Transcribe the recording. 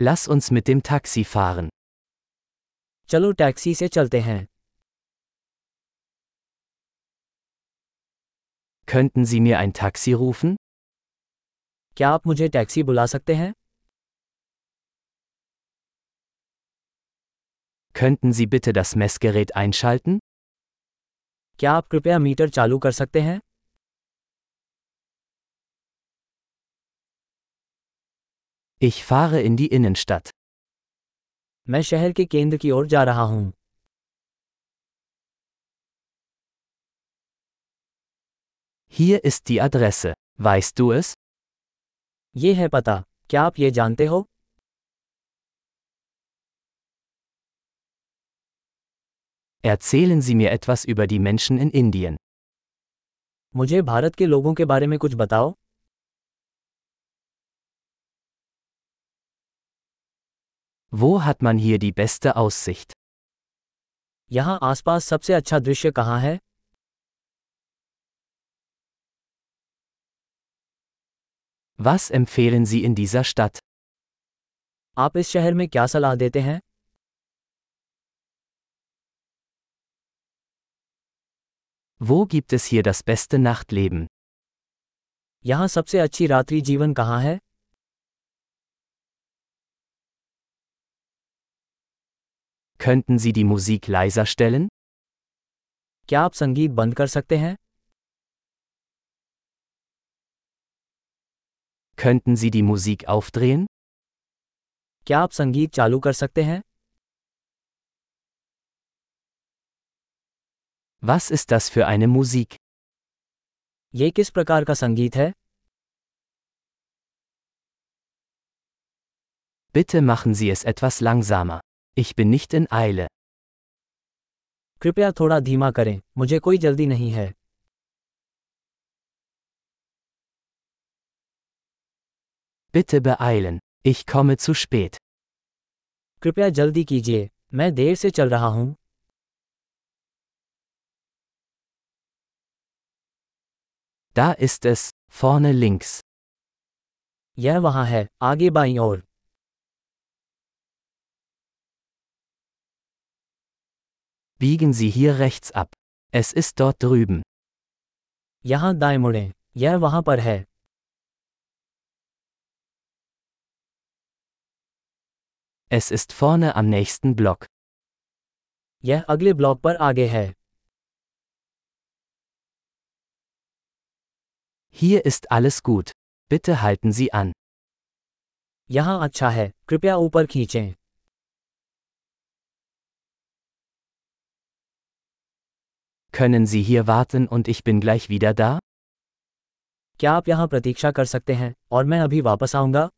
Lass uns mit dem Taxi fahren. चलो taxi से चलते हैं Könnten Sie mir ein Taxi rufen? क्या आप मुझे टैक्सी बुला सकते हैं Könnten Sie bitte das Messgerät einschalten? क्या आप कृपया मीटर चालू कर सकते हैं Ich fahre in die Innenstadt. मैं शहर के केंद्र की ओर जा रहा हूँ Hier ist die Adresse. Weißt du es? ये है पता क्या आप ये जानते हो Erzählen Sie mir etwas über die Menschen in Indien. मुझे भारत के लोगों के बारे में कुछ बताओ Wo hat man hier die beste Aussicht? यहाँ आसपास सबसे अच्छा दृश्य कहाँ है Was empfehlen Sie in dieser Stadt? आप इस शहर में क्या सलाह देते हैं Wo gibt es hier das beste Nachtleben? यहाँ सबसे अच्छी रात्रि जीवन कहाँ है Könnten Sie die Musik leiser stellen? क्या आप संगीत बंद कर सकते हैं Könnten Sie die Musik aufdrehen? क्या आप संगीत चालू कर सकते हैं Was ist das für eine Musik? ये किस प्रकार का संगीत है Bitte machen Sie es etwas langsamer. Ich bin nicht in Eile. कृपया थोड़ा धीमा करें मुझे कोई जल्दी नहीं है Bitte beeilen. Ich komme zu spät. कृपया जल्दी कीजिए मैं देर से चल रहा हूँ Da ist es, vorne links. यह वहाँ है आगे बाईं ओर Biegen Sie hier rechts ab. Es ist dort drüben. यहाँ दाएं मुड़ें यह वहाँ पर है Es ist vorne am nächsten Block. यह अगले ब्लॉक पर आगे है Hier ist alles gut. Bitte halten Sie an. यहाँ अच्छा है कृपया ऊपर खींचें Können Sie hier warten und ich bin gleich wieder da? क्या आप यहाँ प्रतीक्षा कर सकते हैं और मैं अभी वापस आऊँगा